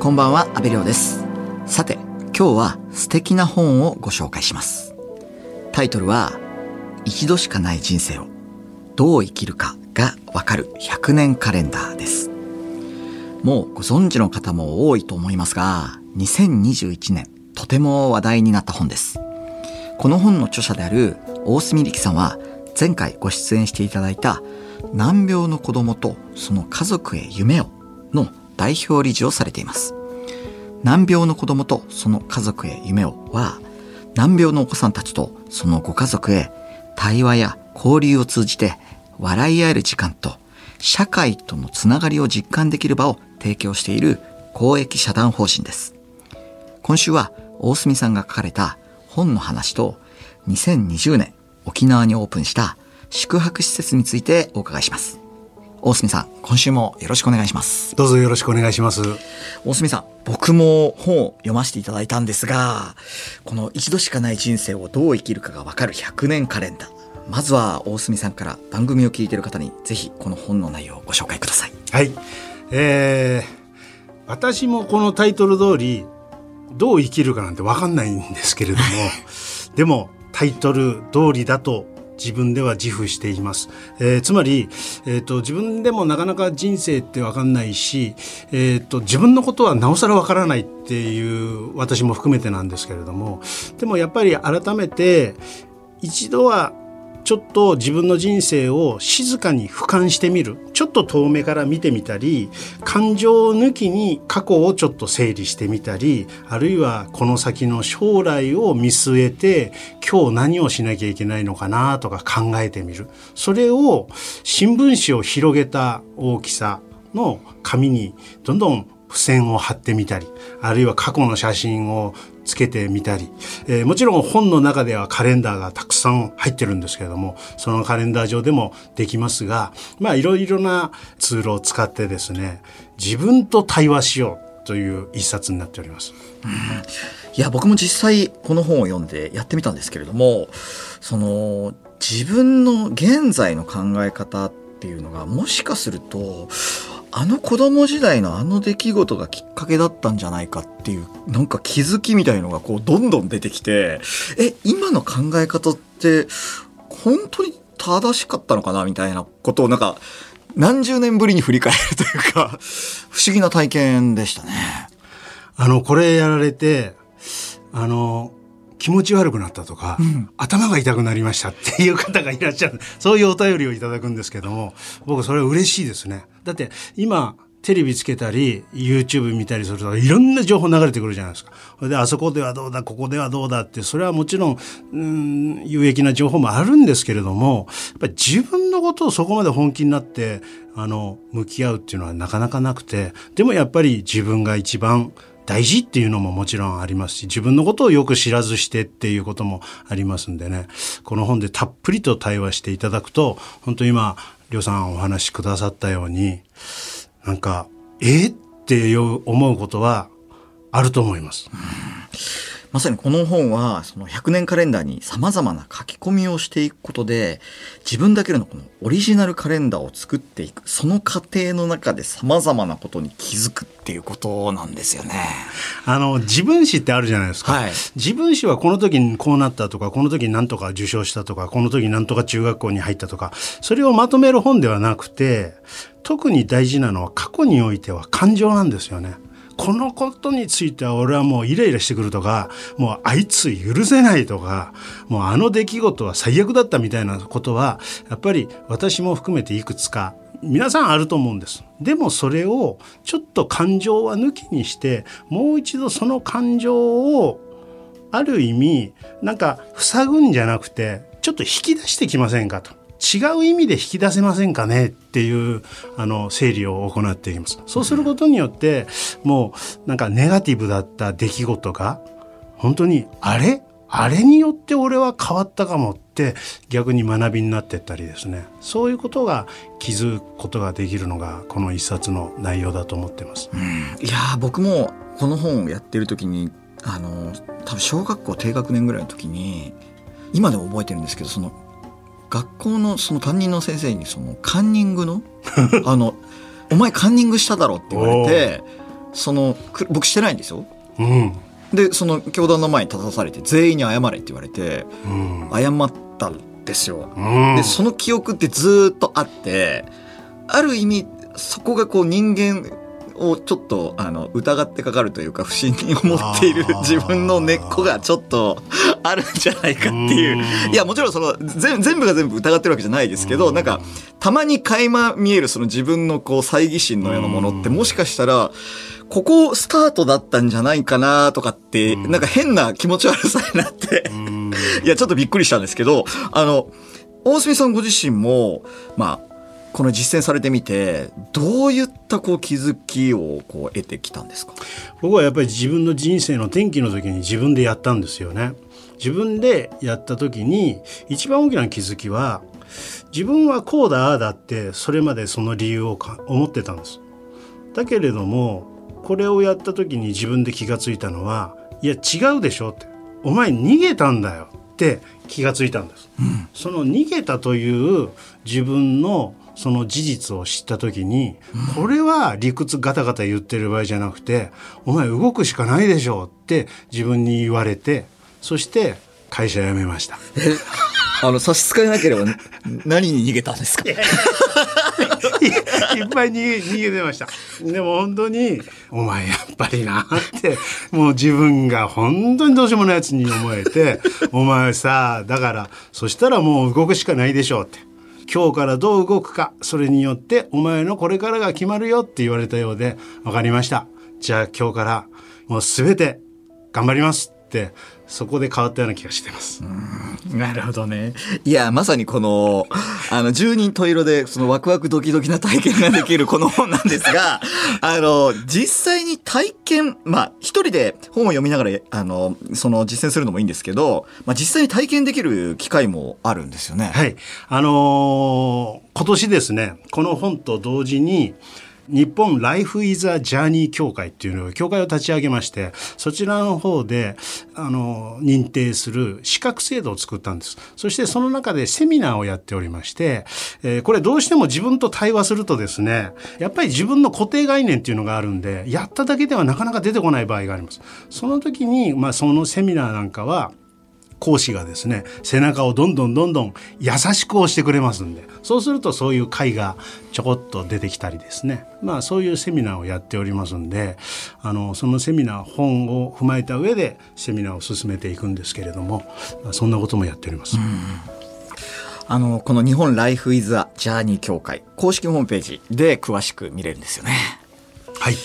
こんばんは阿部亮です。さて今日は素敵な本をご紹介します。タイトルは一度しかない人生をどう生きるかがわかる100年カレンダーです。もうご存知の方も多いと思いますが2021年とても話題になった本です。この本の著者である大隅力さんは前回ご出演していただいた難病の子供とその家族へ夢をの代表理事をされています。難病の子供とその家族へ夢をは難病のお子さんたちとそのご家族へ対話や交流を通じて笑い合える時間と社会とのつながりを実感できる場を提供している公益社団法人です。今週は大隅さんが書かれた本の話と2020年沖縄にオープンした宿泊施設についてお伺いします。大隅さん今週もよろしくお願いします。どうぞよろしくお願いします。大隅さん僕も本を読ませていただいたんですがこの一度しかない人生をどう生きるかがわかる100年カレンダー。まずは大隅さんから番組を聞いている方にぜひこの本の内容をご紹介ください。はい。えー、私もこのタイトル通りどう生きるかなんて分かんないんですけれども でもタイトル通りだと自分では自負しています。えー、つまり、えーと、自分でもなかなか人生って分かんないし、えーと、自分のことはなおさら分からないっていう私も含めてなんですけれどもでもやっぱり改めて一度はちょっと自分の人生を静かに俯瞰してみる。ちょっと遠目から見てみたり感情抜きに過去をちょっと整理してみたりあるいはこの先の将来を見据えて今日何をしなきゃいけないのかなとか考えてみる。それを新聞紙を広げた大きさの紙にどんどん付箋を貼ってみたりあるいは過去の写真をつけてみたり、えー、もちろん本の中ではカレンダーがたくさん入ってるんですけれどもそのカレンダー上でもできますがまあいろいろなツールを使ってですね自分と対話しようという一冊になっております。うんいや僕も実際この本を読んでやってみたんですけれどもその自分の現在の考え方っていうのがもしかするとあの子供時代のあの出来事がきっかけだったんじゃないかっていうなんか気づきみたいのがこうどんどん出てきてえ今の考え方って本当に正しかったのかなみたいなことをなんか何十年ぶりに振り返るというか不思議な体験でしたね。あのこれやられてあの気持ち悪くなったとか、うん、頭が痛くなりましたっていう方がいらっしゃる。そういうお便りをいただくんですけども僕それ嬉しいですね。だって今テレビつけたり YouTube 見たりするといろんな情報流れてくるじゃないですか。であそこではどうだここではどうだってそれはもちろんうん有益な情報もあるんですけれどもやっぱり自分のことをそこまで本気になってあの向き合うっていうのはなかなかなくてでもやっぱり自分が一番大事っていうのももちろんありますし、自分のことをよく知らずしてっていうこともありますんでね、この本でたっぷりと対話していただくと、本当今、りょうさんお話しくださったように、なんか、えって思うことはあると思います。まさにこの本はその100年カレンダーにさまざまな書き込みをしていくことで自分だけのこのオリジナルカレンダーを作っていくその過程の中でさまざまなことに気づくっていうことなんですよね。あの自分史ってあるじゃないですか、はい、自分史はこの時にこうなったとかこの時に何とか受賞したとかこの時に何とか中学校に入ったとかそれをまとめる本ではなくて特に大事なのは過去においては感情なんですよね。このことについては俺はもうイライラしてくるとか、もうあいつ許せないとか、もうあの出来事は最悪だったみたいなことは、やっぱり私も含めていくつか皆さんあると思うんです。でもそれをちょっと感情は抜きにして、もう一度その感情をある意味、なんか塞ぐんじゃなくて、ちょっと引き出してきませんかと。違う意味で引き出せませんかねっていうあの整理を行っていきます。そうすることによってもうなんかネガティブだった出来事が本当にあれ？あれによって俺は変わったかもって逆に学びになってったりですねそういうことが気づくことができるのがこの一冊の内容だと思ってます。いや僕もこの本をやってる時にあの多分小学校低学年ぐらいの時に今でも覚えてるんですけどその学校のその担任の先生にそのカンニングの あのお前カンニングしただろって言われてそのく僕してないんですよ。うん。でその教団の前に立たされて全員に謝れって言われてうん。謝ったんですよ。うん。でその記憶ってずーっとあってある意味そこがこう人間をちょっとあの疑ってかかるというか不審に思っている自分の根っこがちょっとあるんじゃないかっていう。うん。いやもちろんその全全部が全部疑ってるわけじゃないですけどうん。なんかたまに垣間見えるその自分のこう猜疑心のようなものってうん。もしかしたらここスタートだったんじゃないかなとかってうん。なんか変な気持ち悪さになって。うん。いや、ちょっとびっくりしたんですけど、あの、大隅さんご自身も、まあ、この実践されてみて、どういったこう気づきをこう得てきたんですか？僕はやっぱり自分の人生の転機の時に自分でやったんですよね。自分でやった時に一番大きな気づきは自分はこうだああだってそれまでその理由をか思ってたんです。だけれどもこれをやった時に自分で気がついたのはいや違うでしょってお前逃げたんだよって気がついたんです。その逃げたという自分のその事実を知った時に、これは理屈ガタガタ言ってる場合じゃなくてお前動くしかないでしょうって自分に言われてそして会社辞めました。え、あの、差し支えなければ、何に逃げたんですか？いっぱい逃げ逃げてました。でも本当に、お前やっぱりなって、もう自分が本当にどうしようもないやつに思えて、お前さ、だから、そしたらもう動くしかないでしょうって。今日からどう動くか、それによってお前のこれからが決まるよって言われたようで、わかりました。じゃあ今日からもうすべて頑張りますって、そこで変わったような気がしてます。なるほどね。いや、まさにこの、あの、十人十色で、そのワクワクドキドキな体験ができるこの本なんですが、あの、実際に体験、まあ、一人で本を読みながら、あの、その実践するのもいいんですけど、まあ、実際に体験できる機会もあるんですよね。はい。あのー今年ですね、この本と同時に、日本ライフイザジャーニー協会っていうのを、協会を立ち上げまして、そちらの方で、あの、認定する資格制度を作ったんです。そしてその中でセミナーをやっておりまして、えーこれどうしても自分と対話するとですね、やっぱり自分の固定概念っていうのがあるんで、やっただけではなかなか出てこない場合があります。その時に、まあそのセミナーなんかは、講師がですね背中をどんどんどんどん優しく押してくれますんでそうするとそういう会がちょこっと出てきたりですねまあそういうセミナーをやっておりますんであのそのセミナー本を踏まえた上でセミナーを進めていくんですけれども、まあ、そんなこともやっております。あの、この日本ライフイズアジャーニー協会公式ホームページで詳しく見れるんですよね。はい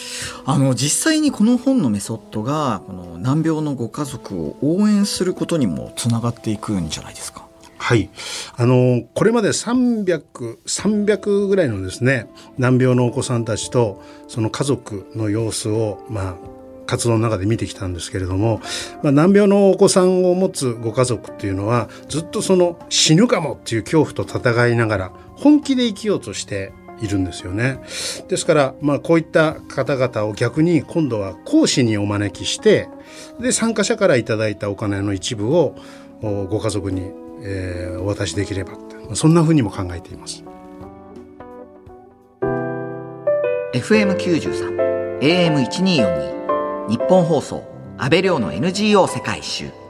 あの、実際にこの本のメソッドが、この難病のご家族を応援することにもつながっていくんじゃないですか？はい。あの、これまで300、300ぐらいのですね、難病のお子さんたちと、その家族の様子を、まあ、活動の中で見てきたんですけれども、まあ、難病のお子さんを持つご家族っていうのは、ずっとその死ぬかもっていう恐怖と戦いながら、本気で生きようとしているんですよね。ですから、まあ、こういった方々を逆に今度は講師にお招きして、で、参加者からいただいたお金の一部をご家族に、えーお渡しできればそんなふうにも考えています。FM93、AM1242、日本放送、安倍亮の NGO 世界一周。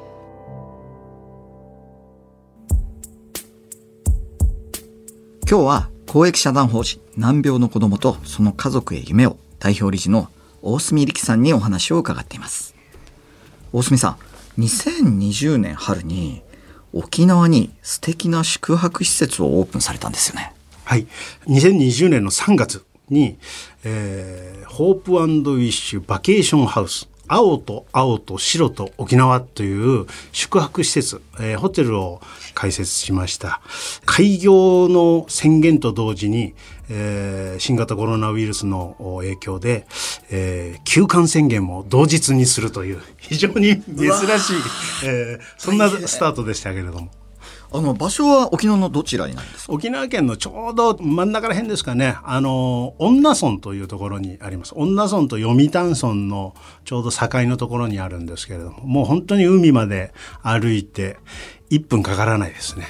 今日は公益社団法人難病の子供とその家族へ夢を代表理事の大隅力さんにお話を伺っています。大隅さん、2020年春に沖縄に素敵な宿泊施設をオープンされたんですよね。はい。2020年の3月に、えーホープウィッシュバケーションハウス。青と青と白と沖縄という宿泊施設、えーホテルを開設しました。開業の宣言と同時に、えー新型コロナウイルスのお影響で、えー休館宣言も同日にするという非常に珍しい、えーそんなスタートでしたけれども。あの、場所は沖縄のどちらになるんですか？沖縄県のちょうど真ん中ら辺ですかね、あの、恩納村というところにあります。恩納村と読谷村のちょうど境のところにあるんですけれども、もう本当に海まで歩いて1分かからないですね。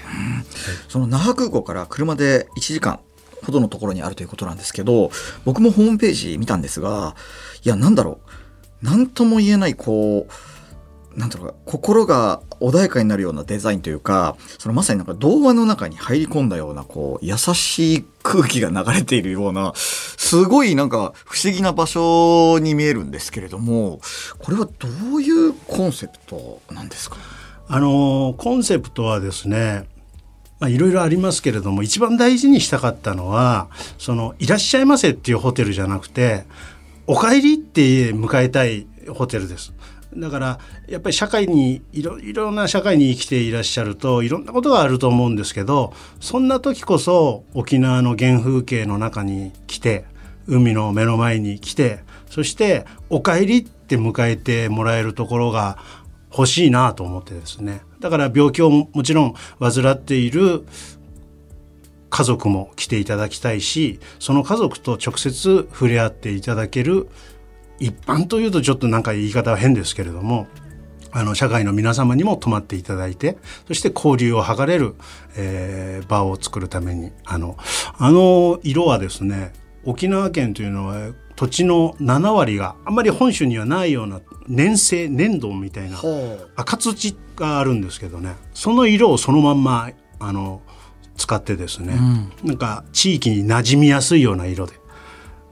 その那覇空港から車で1時間ほどのところにあるということなんですけど、僕もホームページ見たんですが、いや、なんだろう。なんとも言えない、こう、なんだろう心が穏やかになるようなデザインというか、そのまさになんか童話の中に入り込んだような、こう、優しい空気が流れているような、すごいなんか不思議な場所に見えるんですけれども、これはどういうコンセプトなんですか？あの、コンセプトはですね、まあ、いろいろありますけれども、一番大事にしたかったのは、その、いらっしゃいませっていうホテルじゃなくて、お帰りって迎えたいホテルです。だからやっぱり社会にいろいろな社会に生きていらっしゃるといろんなことがあると思うんですけどそんな時こそ沖縄の原風景の中に来て海の目の前に来てそして「おかえり」って迎えてもらえるところが欲しいなと思ってですね。だから病気をもちろん患っている家族も来ていただきたいしその家族と直接触れ合っていただける一般というとちょっとなんか言い方は変ですけれどもあの社会の皆様にも泊まっていただいてそして交流を図れる、えー、場を作るためにあのあの色はですね沖縄県というのは土地の7割があんまり本州にはないような粘性粘土みたいな赤土があるんですけどねその色をそのまんまあの使ってですね、うん、なんか地域に馴染みやすいような色で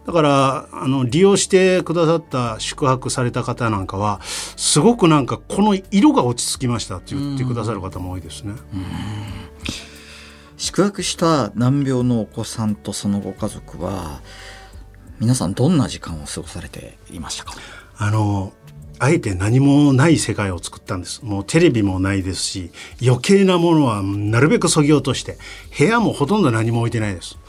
だからあの利用してくださった宿泊された方なんかはすごくなんかこの色が落ち着きましたって言ってくださる方も多いですね。宿泊した難病のお子さんとそのご家族は皆さんどんな時間を過ごされていましたか？あのあえて何もない世界を作ったんです。もうテレビもないですし、余計なものはなるべく削ぎ落として、部屋もほとんど何も置いてないです。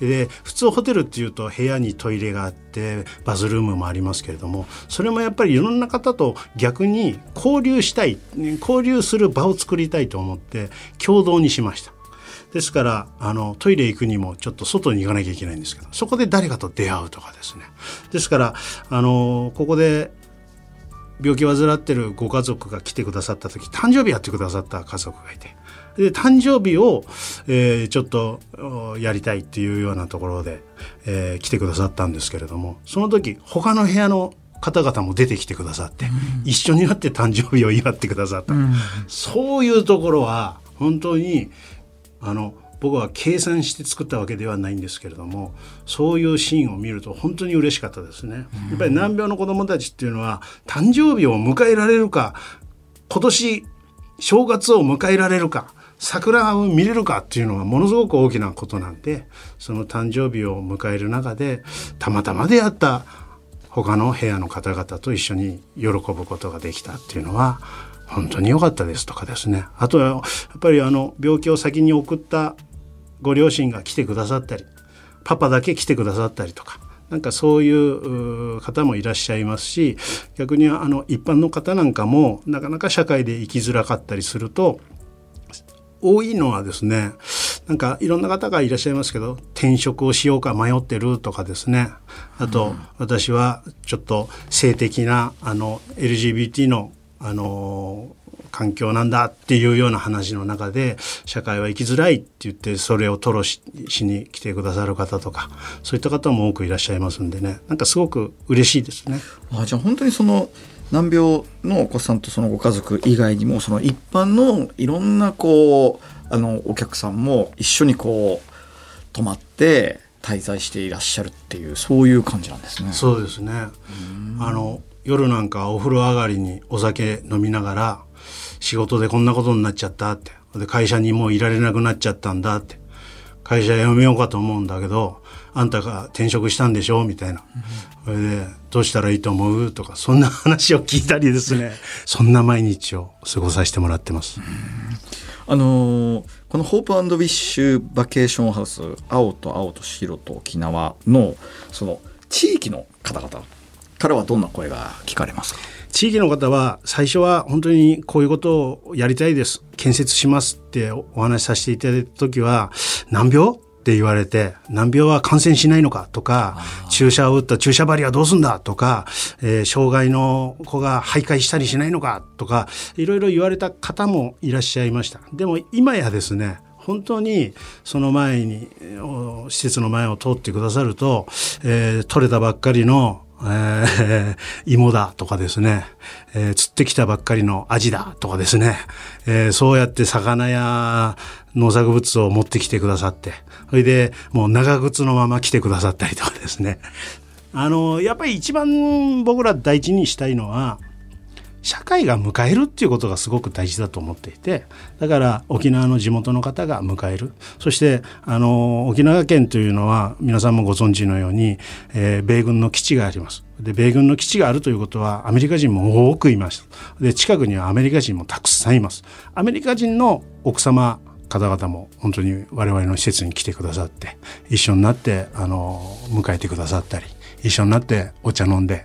で普通ホテルっていうと部屋にトイレがあってバズルームもありますけれどもそれもやっぱりいろんな方と逆に交流したい交流する場を作りたいと思って共同にしました。ですからあのトイレ行くにもちょっと外に行かなきゃいけないんですけどそこで誰かと出会うとかですねですからあのここで病気を患ってるご家族が来てくださった時誕生日やってくださった家族がいてで誕生日を、えー、ちょっとやりたいっていうようなところで、えー、来てくださったんですけれどもその時他の部屋の方々も出てきてくださって、うん、一緒になって誕生日を祝ってくださった、うん、そういうところは本当にあの僕は計算して作ったわけではないんですけれどもそういうシーンを見ると本当に嬉しかったですね。やっぱり難病の子どもたちっていうのは誕生日を迎えられるか今年正月を迎えられるか桜を見れるかっていうのがものすごく大きなことなんでその誕生日を迎える中でたまたま出会った他の部屋の方々と一緒に喜ぶことができたっていうのは本当に良かったですとかですね。あとはやっぱりあの病気を先に送ったご両親が来てくださったりパパだけ来てくださったりとかなんかそういう方もいらっしゃいますし逆にあの一般の方なんかもなかなか社会で生きづらかったりすると多いのはですねなんかいろんな方がいらっしゃいますけど転職をしようか迷ってるとかですねあと、私はちょっと性的なあの LGBT のあの環境なんだっていうような話の中で社会は生きづらいって言ってそれを吐露ししに来てくださる方とかそういった方も多くいらっしゃいますんでねなんかすごく嬉しいですね。あじゃあ本当にその難病のお子さんとそのご家族以外にもその一般のいろんなこうあのお客さんも一緒にこう泊まって滞在していらっしゃるっていうそういう感じなんですね。そうですね。あの夜なんかお風呂上がりにお酒飲みながら仕事でこんなことになっちゃったってで会社にもういられなくなっちゃったんだって会社辞めようかと思うんだけどあんたが転職したんでしょ？みたいな、それでどうしたらいいと思う？とかそんな話を聞いたりですね。そんな毎日を過ごさせてもらってます。あのー、このホープウィッシュバケーションハウス青と青と白と沖縄のその地域の方々からはどんな声が聞かれますか？地域の方は最初は本当にこういうことをやりたいです。建設しますってお話しさせていただいた時は難病って言われて、難病は感染しないのかとか、注射を打った注射針はどうすんだとか、えー、障害の子が徘徊したりしないのかとか、いろいろ言われた方もいらっしゃいました。でも今やですね、本当にその前に施設の前を通ってくださると、えー、取れたばっかりのえー、芋だとかですね、えー、釣ってきたばっかりのアジだとかですね、えー、そうやって魚や農作物を持ってきてくださって、それでもう長靴のまま来てくださったりとかですね。あの、やっぱり一番僕ら大事にしたいのは、社会が迎えるっていうことがすごく大事だと思っていてだから沖縄の地元の方が迎える。そしてあの沖縄県というのは皆さんもご存知のように、えー、米軍の基地があります。で米軍の基地があるということはアメリカ人も多くいますで近くにはアメリカ人もたくさんいます。アメリカ人の奥様方々も本当に我々の施設に来てくださって一緒になってあの迎えてくださったり一緒になってお茶飲んで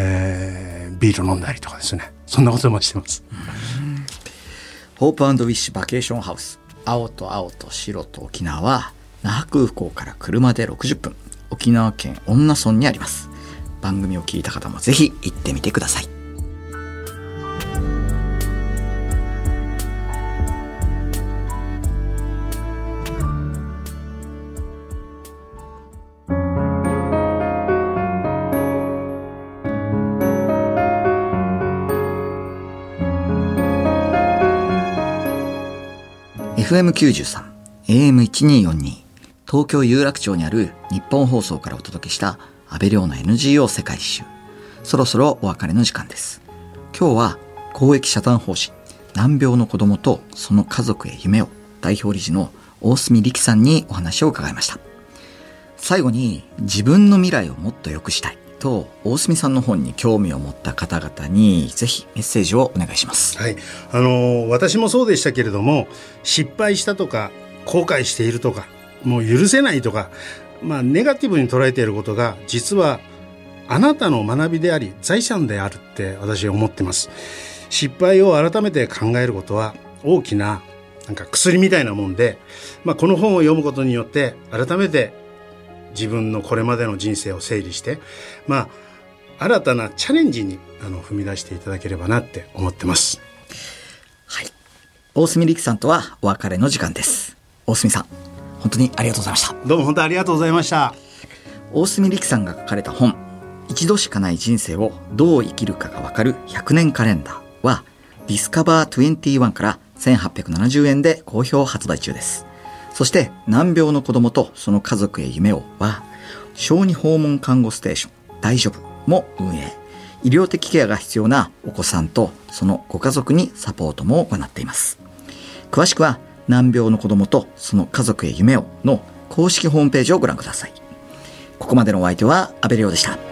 えー、ビール飲んだりとかですね。そんなこともしてます。ホープウィッシュバケーションハウス。青と青と白と沖縄。は那覇空港から車で60分。沖縄県恩納村にあります。番組を聞いた方もぜひ行ってみてください。FM93、AM1242、東京有楽町にある日本放送からお届けした安倍亮の NGO 世界一周。そろそろお別れの時間です。今日は公益社団法人難病の子供とその家族へ夢を代表理事の大隅力さんにお話を伺いました。最後に自分の未来をもっと良くしたい。と大隅さんの本に興味を持った方々にぜひメッセージをお願いします。はい、あの私もそうでしたけれども失敗したとか後悔しているとかもう許せないとか、まあ、ネガティブに捉えていることが実はあなたの学びであり財産であるって私は思ってます。失敗を改めて考えることは大きななんか薬みたいなもんで、まあ、この本を読むことによって改めて自分のこれまでの人生を整理して、まあ、新たなチャレンジにあの踏み出していただければなって思ってます。はい。大隅陸さんとはお別れの時間です。大隅さん、本当にありがとうございました。どうも本当ありがとうございました。大隅陸さんが書かれた本、一度しかない人生をどう生きるかがわかる100年カレンダーは、ディスカバー21から1870円で好評発売中です。そして難病の子供とその家族へ夢をは小児訪問看護ステーション大丈夫も運営。医療的ケアが必要なお子さんとそのご家族にサポートも行っています。詳しくは難病の子供とその家族へ夢をの公式ホームページをご覧ください。ここまでのお相手は阿部亮でした。